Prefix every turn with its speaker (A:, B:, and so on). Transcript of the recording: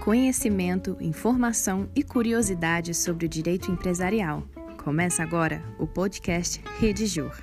A: conhecimento, informação e curiosidades sobre o direito empresarial. Começa agora o podcast Rede Jur.